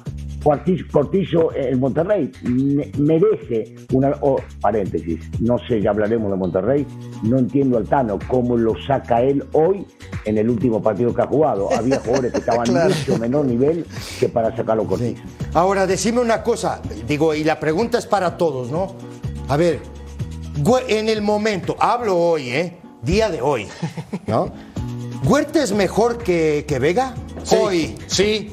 Cortizo, eh, el Monterrey me- merece una oh, paréntesis, no sé, ya hablaremos de Monterrey, no entiendo al Tano cómo lo saca él hoy en el último partido que ha jugado. Había jugadores que estaban Claro. mucho menor nivel que para sacarlo Cortizo. Ahora, decime una cosa, digo, y la pregunta es para todos, ¿no? A ver, en el momento, hablo hoy, ¿eh? Día de hoy, ¿no? ¿Huerta es mejor que, que Vega? Sí, Hoy. Sí.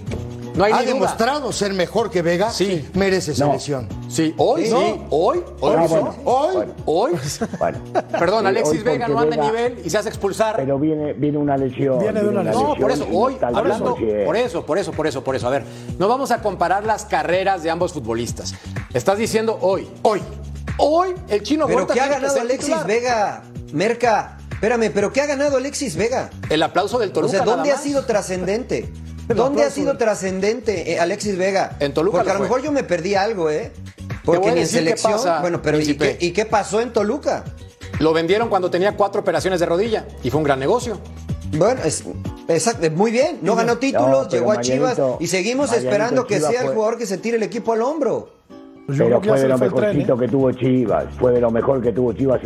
No hay ¿Ha duda. demostrado ser mejor que Vega? Sí. Merece No. selección. Sí, hoy, Sí. sí, hoy, hoy, Ah, bueno. Hoy. Bueno, hoy. bueno. Perdón, Alexis hoy Vega no anda Vega- nivel y se hace expulsar. Pero viene, viene una lesión. Viene de una una lesión. No, por eso, hoy, hablando, 100%. por eso, por eso, por eso, por eso. A ver, no vamos a comparar las carreras de ambos futbolistas. Estás diciendo hoy, hoy, hoy el chino Pero Huerta ¿qué ha que ganado Alexis titular. Vega? Merca, espérame, pero ¿qué ha ganado Alexis Vega? El aplauso del O Toluca. sea, ¿dónde nada ha sido trascendente? ¿Dónde ha sido trascendente eh, Alexis Vega? En Toluca Porque a lo fue. mejor yo me perdí algo, ¿eh? Porque ni en selección. pasa, bueno, pero ¿y qué, ¿y qué pasó en Toluca? Lo vendieron cuando tenía cuatro operaciones de rodilla y fue un gran negocio. Bueno, es, Exacto, muy bien, no ganó títulos, No, llegó a Chivas y seguimos Marianito esperando que Chivas sea el fue- jugador que se tire el equipo al hombro. Pues Pero fue de lo tren, mejorcito ¿eh? que tuvo Chivas, fue de lo mejor que tuvo Chivas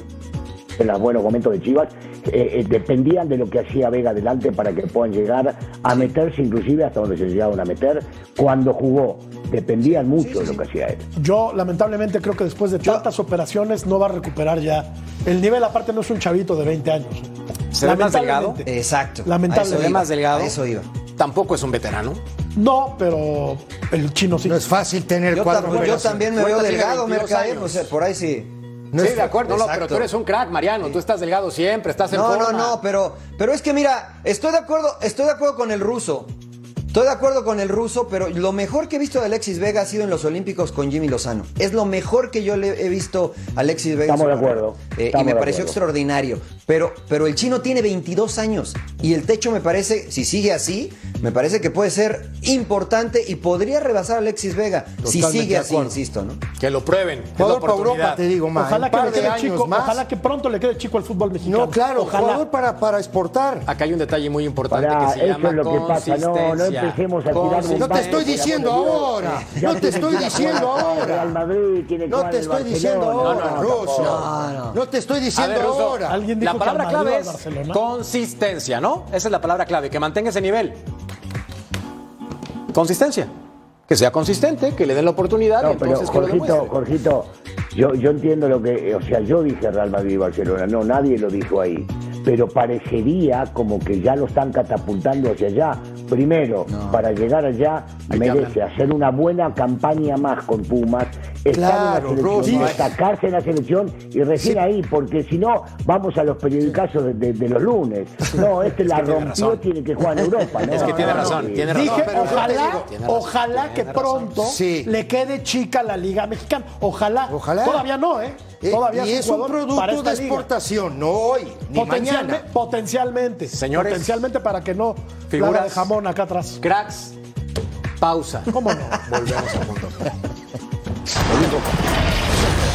en los buenos momentos de Chivas. Eh, eh, dependían de lo que hacía Vega adelante para que puedan llegar a meterse, inclusive hasta donde se llegaron a meter cuando jugó. Dependían mucho de lo que hacía él. Yo, lamentablemente, creo que después de tantas operaciones no va a recuperar ya. El nivel, aparte, no es un chavito de 20 años. ¿Se ve más delgado? Exacto. Lamentablemente. ¿Se ve iba, más delgado? a eso iba. Tampoco es un veterano. No, pero el chino sí. No es fácil tener Yo, de yo también me veo delgado, 22 Mercader, años. o sea, por ahí sí. No sí, es- de acuerdo. No, no, pero tú eres un crack, Mariano. Tú estás delgado siempre, estás en No, forma. no, no, pero, pero es que mira, estoy de acuerdo, estoy de acuerdo con el ruso. Estoy de acuerdo con el ruso, pero lo mejor que he visto de Alexis Vega ha sido en los Olímpicos con Jimmy Lozano. Es lo mejor que yo le he visto a Alexis Vega. Estamos de acuerdo, Eh, y me de pareció acuerdo. extraordinario. Pero, pero el chino tiene 22 años y el techo me parece, si sigue así, me parece que puede ser importante y podría rebasar a Alexis Vega. si sigue así, insisto, ¿no? Que lo prueben. Jugador para. Europa, te digo, más. Ojalá que le quede chico, más. ojalá que pronto le quede chico al fútbol mexicano. No, claro, ojalá. jugador para, para exportar. Acá hay un detalle muy importante que se llama es lo que pasa. No, no No te estoy diciendo ahora. No te estoy diciendo ahora. No te estoy diciendo ahora, No, Ruso. no. No te estoy diciendo ahora. La palabra clave es consistencia, ¿no? Esa es la palabra clave, que mantenga ese nivel. Consistencia. Que sea consistente, que le den la oportunidad No, pero entonces Jorgito. Jorgito, yo, yo entiendo lo que, o sea, yo dije Real Madrid y Barcelona, no, nadie lo dijo ahí, pero parecería como que ya lo están catapultando hacia allá. Primero, para llegar allá, merece hacer una buena campaña más con Pumas, estar Claro, en la Rossi. selección, destacarse en la selección y recién Sí. ahí, porque si no, vamos a los periodicazos de, de- de los lunes. No, este la rompió, razón. tiene que jugar en Europa. ¿no? Es que tiene No, razón, tiene razón. Dije, pero ojalá, digo- ojalá que pronto Sí. le quede chica la Liga Mexicana. Ojalá. Ojalá. Todavía no, ¿eh? Eh, Todavía y es un producto de liga. exportación, no hoy, ni Potencialme- mañana. Potencialmente. Señores. Potencialmente para que no Figuras. de jamón acá atrás. Cracks, pausa. ¿Cómo no? Volvemos a punto.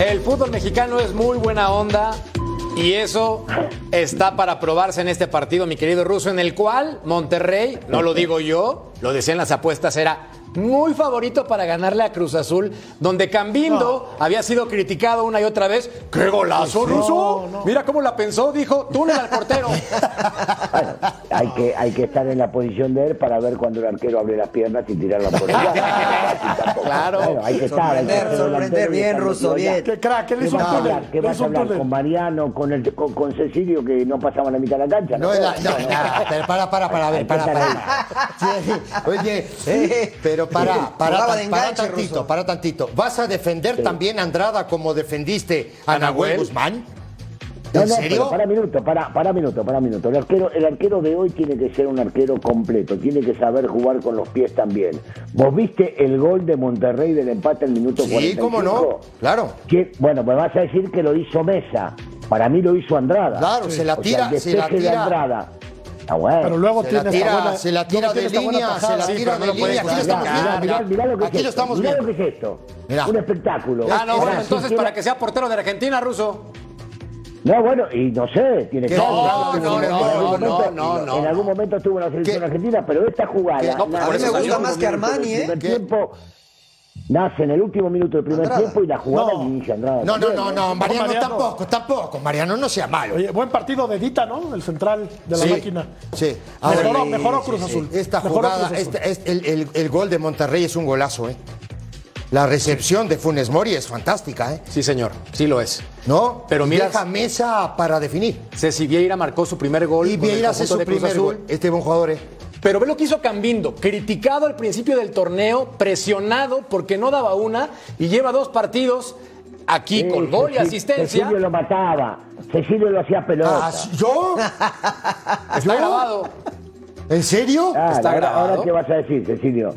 El fútbol mexicano es muy buena onda y eso está para probarse en este partido, mi querido Ruso, en el cual Monterrey, no lo digo yo, lo decían las apuestas, era muy favorito para ganarle a Cruz Azul, donde Cambindo había sido criticado una y otra vez. ¡Qué golazo, Ruso! Mira cómo la pensó, dijo, túnel al portero. Bueno, hay que, hay que estar en la posición de él para ver cuando el arquero abre las piernas y tirarla por allá. Claro. Bueno, hay que estar. hay que Sorprender, sorprender, bien, allá. bien. Qué crack, ¿Qué hizo vas a túnel. hablar? ¿Qué vas hizo a hablar túnel. con Mariano, con, el, con, con Cecilio, que no pasaban la mitad de la cancha? No, no, no, no, pero para, para, para, a ver, para, para. Sí, Oye, Eh, pero para, para, para enganche, tantito, para tantito. ¿Vas a defender también a Andrada como defendiste a ¿A Nahuel? Guzmán? No, ¿En no, serio? pero para minuto, para, para minuto, para minuto. El arquero, el arquero de hoy tiene que ser un arquero completo, tiene que saber jugar con los pies también. ¿Vos viste el gol de Monterrey del empate al minuto Sí, 45? cómo no, claro. ¿Quién? Bueno, pues vas a decir que lo hizo Mesa. Para mí lo hizo Andrada. Claro, se la O tira- sea, el se la despeje de tira. Andrada. Bueno. Pero luego Se la tira, buena- se la tira de línea, se la tira de línea. Aquí lo estamos Mirá, viendo. mirá, mirá lo que Aquí es lo esto, mirá viendo. lo que es esto. Mirá. Un espectáculo. Ah, no, bueno, entonces para que sea portero de Argentina, Ruso. No, bueno, y no sé, tiene que No, ser. no, En no, algún no, momento- no, no, En algún momento estuvo en la selección argentina, pero esta jugada. No, nace a mí me gusta más que Armani, ¿eh? tiempo. Nace en el último minuto del primer Andrada. tiempo y la jugada No. inicia Andrada. No, no, también, no, no, Mariano, Mariano. tampoco, tampoco. Mariano no sea malo. Oye, buen partido de Dita, ¿no? El central de la Sí, máquina. Sí. Mejoró, sí, mejoró sí, Cruz sí. Azul. Esta Mejoró jugada, Azul. este- este- el, el- el gol de Monterrey es un golazo, ¿eh? la recepción de Funes Mori es fantástica, ¿eh? Sí, señor, sí lo es. ¿No? Pero mira- Deja mesa para definir. Ceci Vieira marcó su primer gol. Y Vieira hace su primer Azul. gol. Este buen jugador, ¿eh? Pero ve lo que hizo Cambindo, criticado al principio del torneo, presionado porque no daba una y lleva dos partidos aquí con gol y asistencia. Cecilio lo mataba. Cecilio lo hacía pelota. Ah, ¿Yo? Está ¿Yo? grabado. ¿En serio? Ah, está ahora, grabado. ahora, ¿qué vas a decir, Cecilio?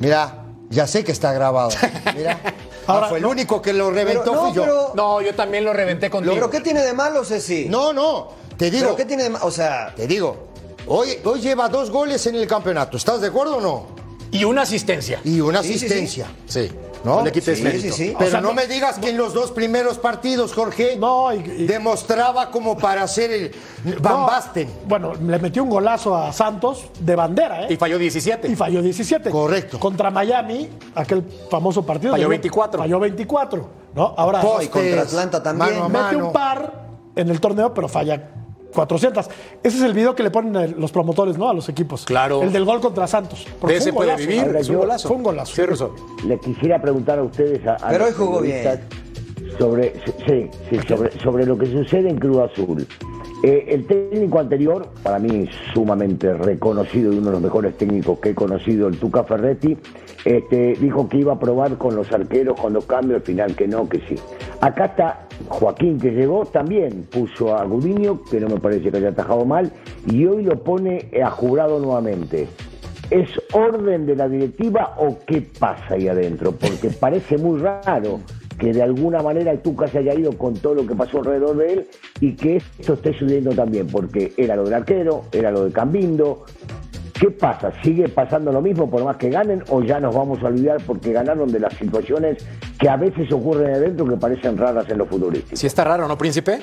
Mira, ya sé que está grabado. Mira. Ahora, Ah, fue el no- único que lo reventó no, fui yo. pero- No, yo también lo reventé contigo. ¿Pero qué tiene de malo, Ceci? No, no. Te digo. ¿Pero qué tiene de malo? O sea, Te digo. Hoy, hoy lleva dos goles en el campeonato. ¿Estás de acuerdo o no? Y una asistencia. Y una Sí, sí, sí. asistencia. Sí. ¿No? No le quites Sí, mérito. sí, sí. Pero O sea, no no- me digas que en los dos primeros partidos, Jorge, No, y- y- demostraba como para hacer el Van No, Basten. Bueno, le metió un golazo a Santos de bandera, ¿eh? Y falló 17. Y falló 17. Correcto. Contra Miami, aquel famoso partido. Falló llegó- 24. Falló 24. ¿no? Ahora Postes, y contra Atlanta también. mano a mete mano. un par en el torneo, pero falla 400. Ese es el video que le ponen los promotores, ¿no? A los equipos. Claro. El del gol contra Santos. Porque De fue ese un puede vivir. Ahora es un yo- golazo. Fue un golazo. Sí, Russo. Le quisiera preguntar a ustedes a, a Pero los hoy jugó periodistas sobre sí, sí, sobre, sobre lo que sucede en Cruz Azul. Eh, el técnico anterior, para mí sumamente reconocido y uno de los mejores técnicos que he conocido, el Tuca Ferretti, este, dijo que iba a probar con los arqueros, con los cambios, al final que no, que sí. Acá está Joaquín que llegó, también puso a Gudiño, que no me parece que haya atajado mal, y hoy lo pone a jurado nuevamente. ¿Es orden de la directiva o qué pasa ahí adentro? Porque parece muy raro que de alguna manera el Tuca se haya ido con todo lo que pasó alrededor de él y que esto esté sucediendo también, porque era lo del arquero, era lo de Cambindo. ¿Qué pasa? ¿Sigue pasando lo mismo por más que ganen o ya nos vamos a olvidar porque ganaron de las situaciones que a veces ocurren adentro que parecen raras en los futbolistas? Sí está raro, ¿no, príncipe?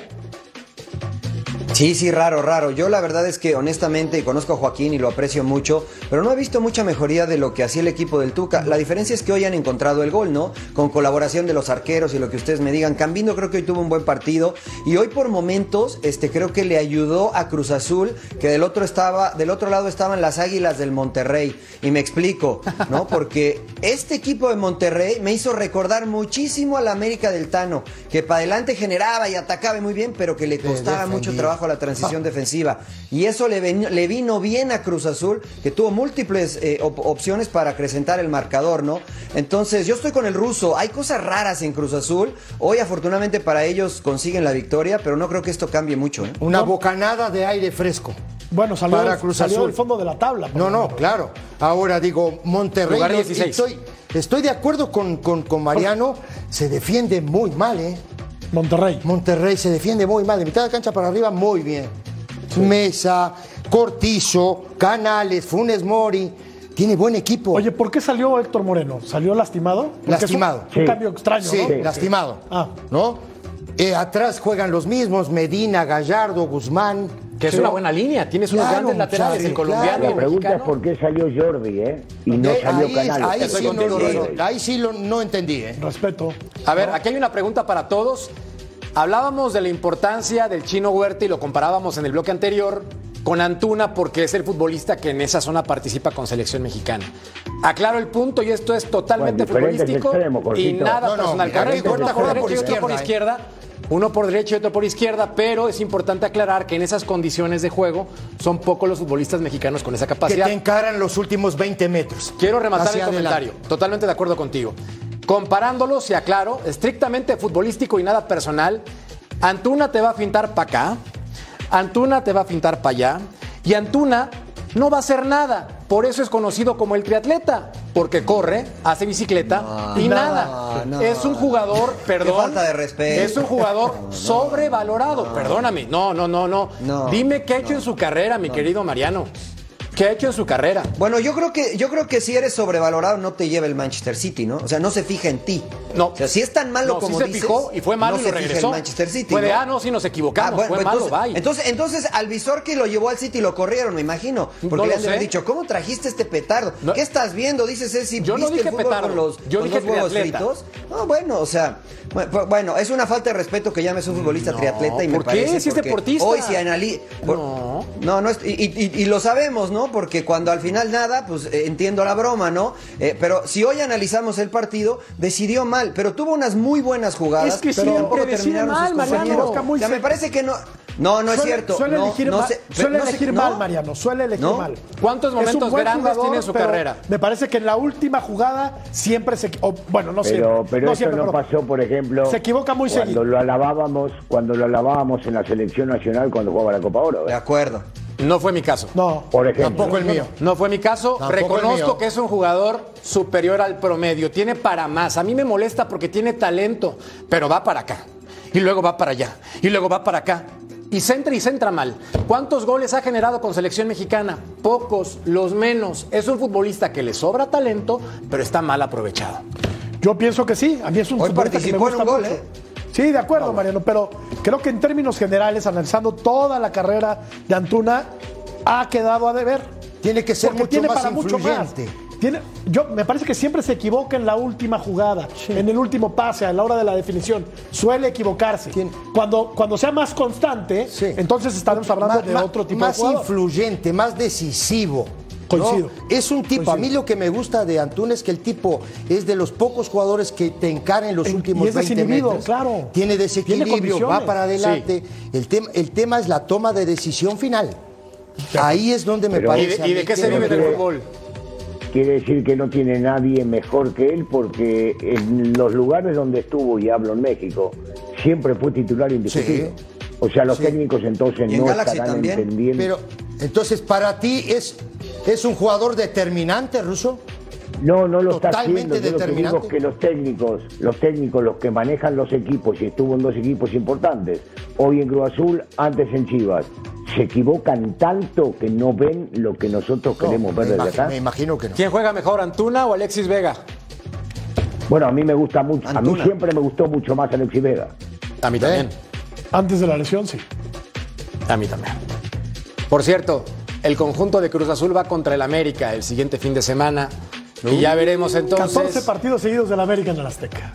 Sí, sí, raro, raro. Yo la verdad es que honestamente conozco a Joaquín y lo aprecio mucho, pero no he visto mucha mejoría de lo que hacía el equipo del Tuca. La diferencia es que hoy han encontrado el gol, ¿no? Con colaboración de los arqueros y lo que ustedes me digan. Cambindo creo que hoy tuvo un buen partido y hoy por momentos este creo que le ayudó a Cruz Azul, que del otro estaba del otro lado estaban las Águilas del Monterrey y me explico, ¿no? Porque este equipo de Monterrey me hizo recordar muchísimo a la América del Tano, que para adelante generaba y atacaba muy bien, pero que le costaba mucho defendía. Trabajo la transición defensiva. Y eso le, ven- le vino bien a Cruz Azul, que tuvo múltiples eh, op- opciones para acrecentar el marcador, ¿no? Entonces, yo estoy con el ruso. Hay cosas raras en Cruz Azul. Hoy, afortunadamente para ellos, consiguen la victoria, pero no creo que esto cambie mucho, ¿eh? Una bocanada de aire fresco. Bueno, salió, Para Cruz salió Azul. del fondo de la tabla. No, no, ejemplo. claro. Ahora digo, Monterrey. Lugar yo 16. Estoy, estoy de acuerdo con, con- con Mariano. Se defiende muy mal, ¿eh? Monterrey. Monterrey se defiende muy mal. De mitad de cancha para arriba, muy bien. Mesa, Cortizo, Canales, Funes Mori. Tiene buen equipo. Oye, ¿por qué salió Héctor Moreno? ¿Salió lastimado? Porque es un- Lastimado. Un, cambio extraño, sí, ¿no? lastimado. Ah. ¿No? Eh, atrás juegan los mismos: Medina, Gallardo, Guzmán. Que es una buena línea. Tienes unos Claro, grandes laterales, muchacho, el colombiano claro. La pregunta es por qué salió Jordi, ¿eh? Y no Eh, salió ahí, Canales. ahí sí, contigo, no, Ruso. ahí sí lo- no entendí, ¿eh? Respeto. A ver, aquí hay una pregunta para todos. Hablábamos de la importancia del chino Huerta y lo comparábamos en el bloque anterior con Antuna porque es el futbolista que en esa zona participa con selección mexicana. Aclaro el punto y esto es totalmente Bueno, futbolístico y nada No, no, personal. Correcto, Huerta juega por otro por izquierda, izquierda. Uno por derecha y otro por izquierda, pero es importante aclarar que en esas condiciones de juego son pocos los futbolistas mexicanos con esa Que capacidad. te encaran los últimos 20 metros. Quiero rematar Hacia el comentario. adelante. Totalmente de acuerdo contigo. Comparándolos, y aclaro, estrictamente futbolístico y nada personal, Antuna te va a fintar para acá, Antuna te va a fintar para allá, y Antuna no va a hacer nada. Por eso es conocido como el triatleta, porque corre, hace bicicleta y nada. no. es un jugador, perdón. falta de respeto. Es un jugador sobrevalorado, perdóname. No, no, no. No, Dime qué ha hecho en su carrera, mi querido Mariano. ¿Qué ha hecho en su carrera? Bueno, yo creo que yo creo que si eres sobrevalorado no te lleva el Manchester City, ¿no? O sea, no se fija en ti. No. O sea, si es tan malo No, como sí se dices, fijó y fue malo no y lo se fija regresó. en Manchester City. Fue de, ¿no? ah, no, sí nos equivocamos, Ah, bueno, fue entonces, malo, bye. Entonces, entonces al visor que lo llevó al City lo corrieron, me imagino. Porque No le han de haber sé. dicho, ¿cómo trajiste este petardo? ¿Qué estás viendo? Dices, Ceci, Yo no ¿viste dije el fútbol petardo, con los, yo con dije los huevos triatleta. fritos? No, bueno, o sea, bu- bueno, es una falta de respeto que llames un futbolista triatleta y me ¿por qué? parece Si es deportista. Hoy si analiza... No. No, no, es- y- y lo sabemos, ¿no? ¿No? Porque cuando al final nada, pues eh, entiendo la broma, ¿no? Eh, pero si hoy analizamos el partido, decidió mal, pero tuvo unas muy buenas jugadas. Es que pero siempre decide terminaron mal, sus Mariano. O sea, me parece que no. No, no es cierto. Suele no, elegir, no suele no elegir no. mal, Mariano. Suele elegir ¿No? mal. ¿Cuántos momentos grandes jugador, tiene en su carrera? Me parece que en la última jugada siempre se. o, bueno, no Pero, siempre. pero no eso siempre, no pero pasó, por ejemplo, Se equivoca muy cuando seguido. lo alabábamos, cuando lo alabábamos en la selección nacional cuando jugaba la Copa Oro. ¿eh? De acuerdo. No fue mi caso. No. Por ejemplo. Tampoco el mío. No fue mi caso. Tampoco Reconozco que es un jugador superior al promedio. Tiene para más. A mí me molesta porque tiene talento, pero va para acá. Y luego va para allá. Y luego va para acá. Y centra y centra mal. ¿Cuántos goles ha generado con selección mexicana? Pocos, los menos. Es un futbolista que le sobra talento, pero está mal aprovechado. Yo pienso que sí. A mí es un Hoy futbolista que me en gusta un gol, mucho. ¿eh? Sí, de acuerdo, Mariano, pero creo que en términos generales, analizando toda la carrera de Antuna, ha quedado a deber. Tiene que ser Porque mucho tiene más para mucho más. influyente. Tiene, yo me parece que siempre se equivoca en la última jugada, en el último pase, a la hora de la definición. Suele equivocarse. ¿Quién? Cuando, cuando sea más constante, Sí. entonces estaremos hablando de otro tipo más de jugador. influyente, más decisivo. Es un tipo, a mí lo que me gusta de Antuna es que el tipo es de los pocos jugadores que te encara en los En- últimos y es 20 desinhibido, metros. claro. Tiene desequilibrio, va para adelante. El, tema el tema es la toma de decisión final. Ahí es donde me Pero- ¿Y parece. de, y de qué se no vive del fútbol? Quiere decir que no tiene nadie mejor que él porque en los lugares donde estuvo, y hablo en México, siempre fue titular indiscutido. O sea, los técnicos entonces en no Galaxy estarán también. entendiendo. Pero, entonces, para ti es, es un jugador determinante, Russo. No, no lo está Totalmente haciendo. Yo lo que digo determinante. es que los técnicos, los técnicos, los que manejan los equipos, y estuvo en dos equipos importantes, hoy en Cruz Azul, antes en Chivas, se equivocan tanto que no ven lo que nosotros queremos ver desde imagino, acá. me imagino que no. ¿Quién juega mejor, Antuna o Alexis Vega? Bueno, a mí me gusta mucho, a mí siempre me gustó mucho más Alexis Vega. A mí también. Antes de la lesión, sí. A mí también. Por cierto, el conjunto de Cruz Azul va contra el América el siguiente fin de semana. Y ya veremos 14 entonces. partidos seguidos del América en el Azteca.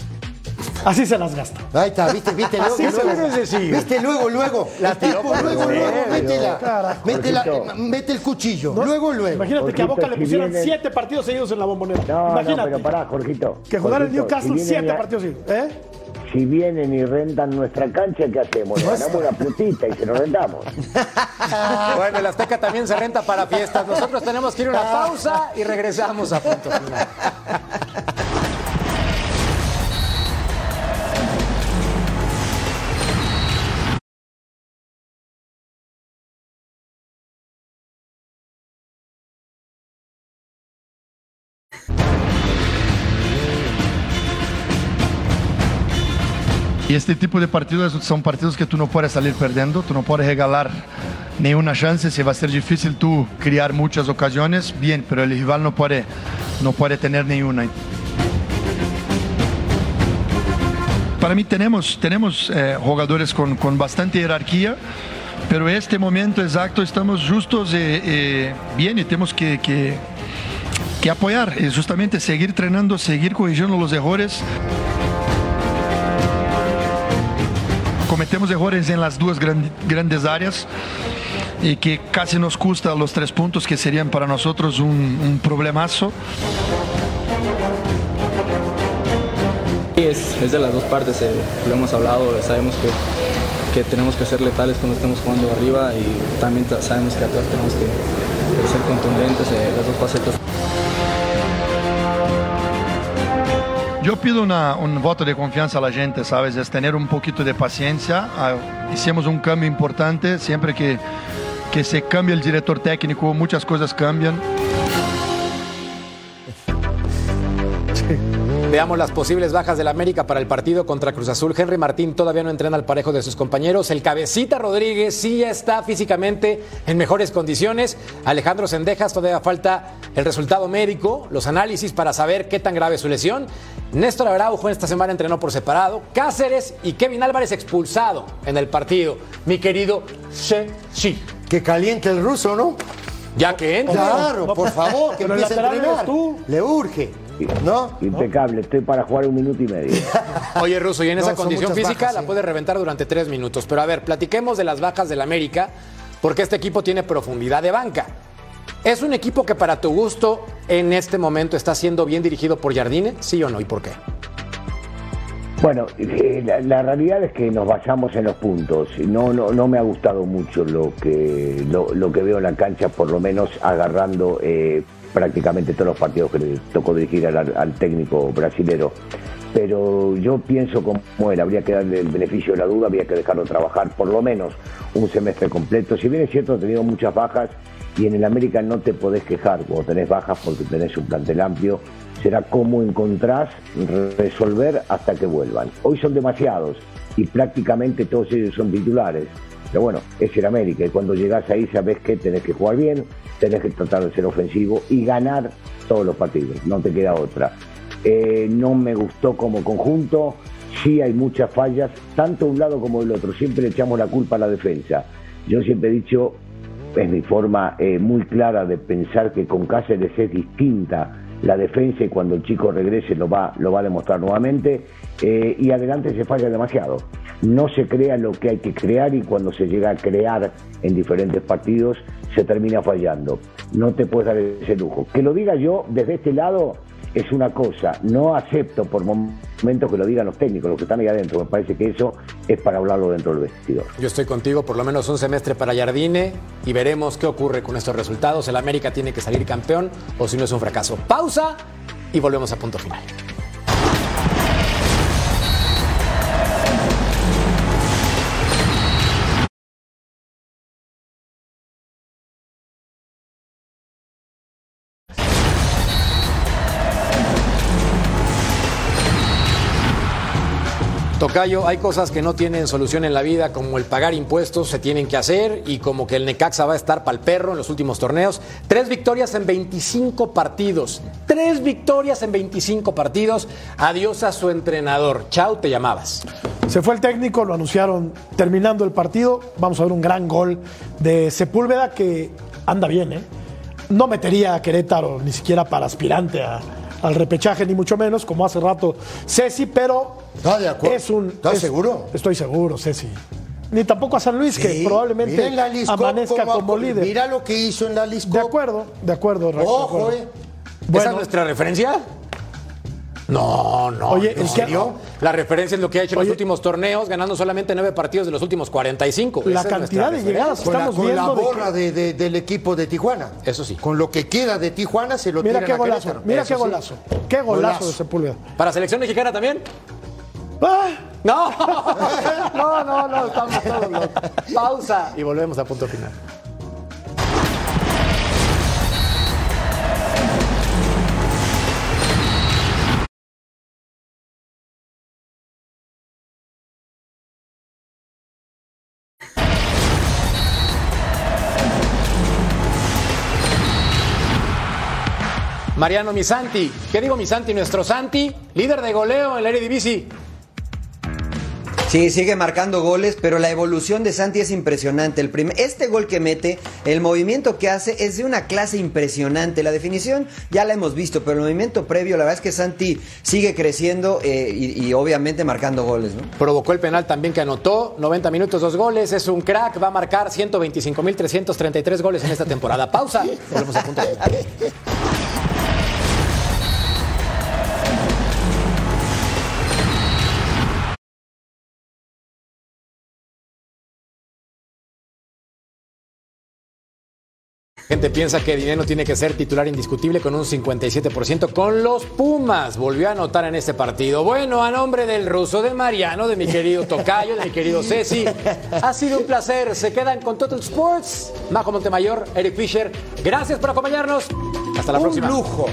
Así se las gasta. Ahí está, viste, viste, luego, Así se luego. Viste, luego, luego. La El tiró por luego, el luego, medio. mete, el cuchillo. ¿no? Luego, luego. Imagínate que a Boca le pusieran si viene- siete partidos seguidos en la bombonera. No, Imagínate. no, pero pará, Jorgito. que jugar en Jorgito, Newcastle si siete partidos seguidos. ¿Eh? Si vienen y rentan nuestra cancha, ¿qué hacemos? Le ganamos una putita y se lo rentamos. Bueno, el Azteca también se renta para fiestas. Nosotros tenemos que ir a una pausa y regresamos a punto final. Y este tipo de partidos son partidos que tú no puedes salir perdiendo, tú no puedes regalar ninguna chance, si va a ser difícil tú crear muchas ocasiones, bien, pero el rival no puede, no puede tener ninguna. Para mí tenemos, tenemos eh, jugadores con, con bastante jerarquía, pero este momento exacto estamos justos y bien y tenemos que, que, que apoyar, y justamente seguir entrenando, seguir corrigiendo los errores. Cometemos errores en las dos gran- grandes áreas y que casi nos cuesta los tres puntos que serían para nosotros un, problemazo. Es, es de las dos partes, eh, lo hemos hablado, sabemos que, que tenemos que ser letales cuando estemos jugando arriba y también ta- sabemos que atrás tenemos que, que ser contundentes, eh, las dos facetas. Yo pido un voto de confianza a la gente, ¿sabes? Es tener un poquito de paciencia. Ah, hicimos un cambio importante, siempre que, que se cambia el director técnico, muchas cosas cambian. Veamos las posibles bajas del América para el partido contra Cruz Azul. Henry Martín todavía no entrena al parejo de sus compañeros. El cabecita Rodríguez sí ya está físicamente en mejores condiciones. Alejandro Sendejas todavía falta el resultado médico, los análisis para saber qué tan grave es su lesión. Néstor Araujo esta semana entrenó por separado. Cáceres y Kevin Álvarez expulsado en el partido. Mi querido She Que caliente el ruso, ¿no? Ya que entra. Claro, por favor, que empiece a entrenar. tú. Le urge, ¿no? Impecable, estoy para jugar un minuto y medio. Oye, Russo, y en esa No, condición física bajas, la sí. puede reventar durante tres minutos. Pero a ver, platiquemos de las bajas del América, porque este equipo tiene profundidad de banca. ¿Es un equipo que para tu gusto en este momento está siendo bien dirigido por Jardine? ¿Sí o no? ¿Y por qué? Bueno, eh, la, realidad es que nos basamos en los puntos. No, no, no me ha gustado mucho lo que, lo, lo que veo en la cancha, por lo menos agarrando eh, prácticamente todos los partidos que le tocó dirigir al, al técnico brasilero. Pero yo pienso como él, habría que darle el beneficio de la duda, habría que dejarlo trabajar por lo menos un semestre completo. Si bien es cierto, ha tenido muchas bajas y en el América no te podés quejar cuando tenés bajas porque tenés un plantel amplio será cómo encontrás resolver hasta que vuelvan. Hoy son demasiados y prácticamente todos ellos son titulares. Pero bueno, es el América y cuando llegás ahí sabes que tenés que jugar bien, tenés que tratar de ser ofensivo y ganar todos los partidos, no te queda otra. Eh, no me gustó como conjunto, sí hay muchas fallas, tanto un lado como del otro, siempre le echamos la culpa a la defensa. Yo siempre he dicho, es mi forma eh, muy clara de pensar que con Cáceres es distinta la defensa y cuando el chico regrese lo va, lo va a demostrar nuevamente eh, y adelante se falla demasiado. No se crea lo que hay que crear y cuando se llega a crear en diferentes partidos se termina fallando. No te puedes dar ese lujo. Que lo diga yo desde este lado es una cosa, no acepto por momentos que lo digan los técnicos, los que están ahí adentro, me parece que eso es para hablarlo dentro del vestidor. Yo estoy contigo, por lo menos un semestre para Jardine y veremos qué ocurre con estos resultados. El América tiene que salir campeón o si no es un fracaso. Pausa y volvemos a punto final. Hay cosas que no tienen solución en la vida, como el pagar impuestos, se tienen que hacer, y como que el Necaxa va a estar para el perro en los últimos torneos. Tres victorias en 25 partidos. Tres victorias en 25 partidos. Adiós a su entrenador. Chau, te llamabas. Se fue el técnico, lo anunciaron terminando el partido. Vamos a ver un gran gol de Sepúlveda que anda bien, ¿eh? No metería a Querétaro ni siquiera para aspirante a, al repechaje, ni mucho menos, como hace rato Ceci, pero No, de acuerdo. es un. ¿Estás es- seguro? Estoy seguro, Ceci. Ni tampoco a San Luis, que probablemente la amanezca como líder. Mira lo que hizo en la Liscop. De acuerdo, de acuerdo, de Ojo, acuerdo. eh. ¿Esa Bueno. es nuestra referencia? No, no. Oye, ¿en serio? La referencia es lo que ha hecho en Oye. los últimos torneos, ganando solamente nueve partidos de los últimos 45. La Esa es nuestra cantidad de llegadas que Con la, estamos con la viendo. de borra que- de- de- del equipo de Tijuana. Eso sí. Con lo que queda de Tijuana se lo Mira tiran qué golazo, mira Eso qué sí. golazo. Qué golazo, Golazo. de Sepúlveda. ¿Para selección mexicana también? ¡Ah! No, no, no, no, estamos todos locos. Pausa y volvemos a punto final. Mariano Misanti, ¿qué digo Misanti? Nuestro Santi, líder de goleo en la Eredivisie. Sí, sigue marcando goles, pero la evolución de Santi es impresionante. El prim- este gol que mete, el movimiento que hace es de una clase impresionante. La definición ya la hemos visto, pero el movimiento previo, la verdad es que Santi sigue creciendo eh, y, y obviamente marcando goles, ¿no? Provocó el penal también que anotó, 90 minutos, dos goles, es un crack, va a marcar 125.333 goles en esta temporada. Pausa, volvemos a punto Gente piensa que Dinero tiene que ser titular indiscutible con un 57% con los Pumas. Volvió a anotar en este partido. Bueno, a nombre del ruso, de Mariano, de mi querido Tocayo, de mi querido Ceci, ha sido un placer. Se quedan con Total Sports. Majo Montemayor, Eric Fisher. Gracias por acompañarnos. Hasta la Un próxima. lujo.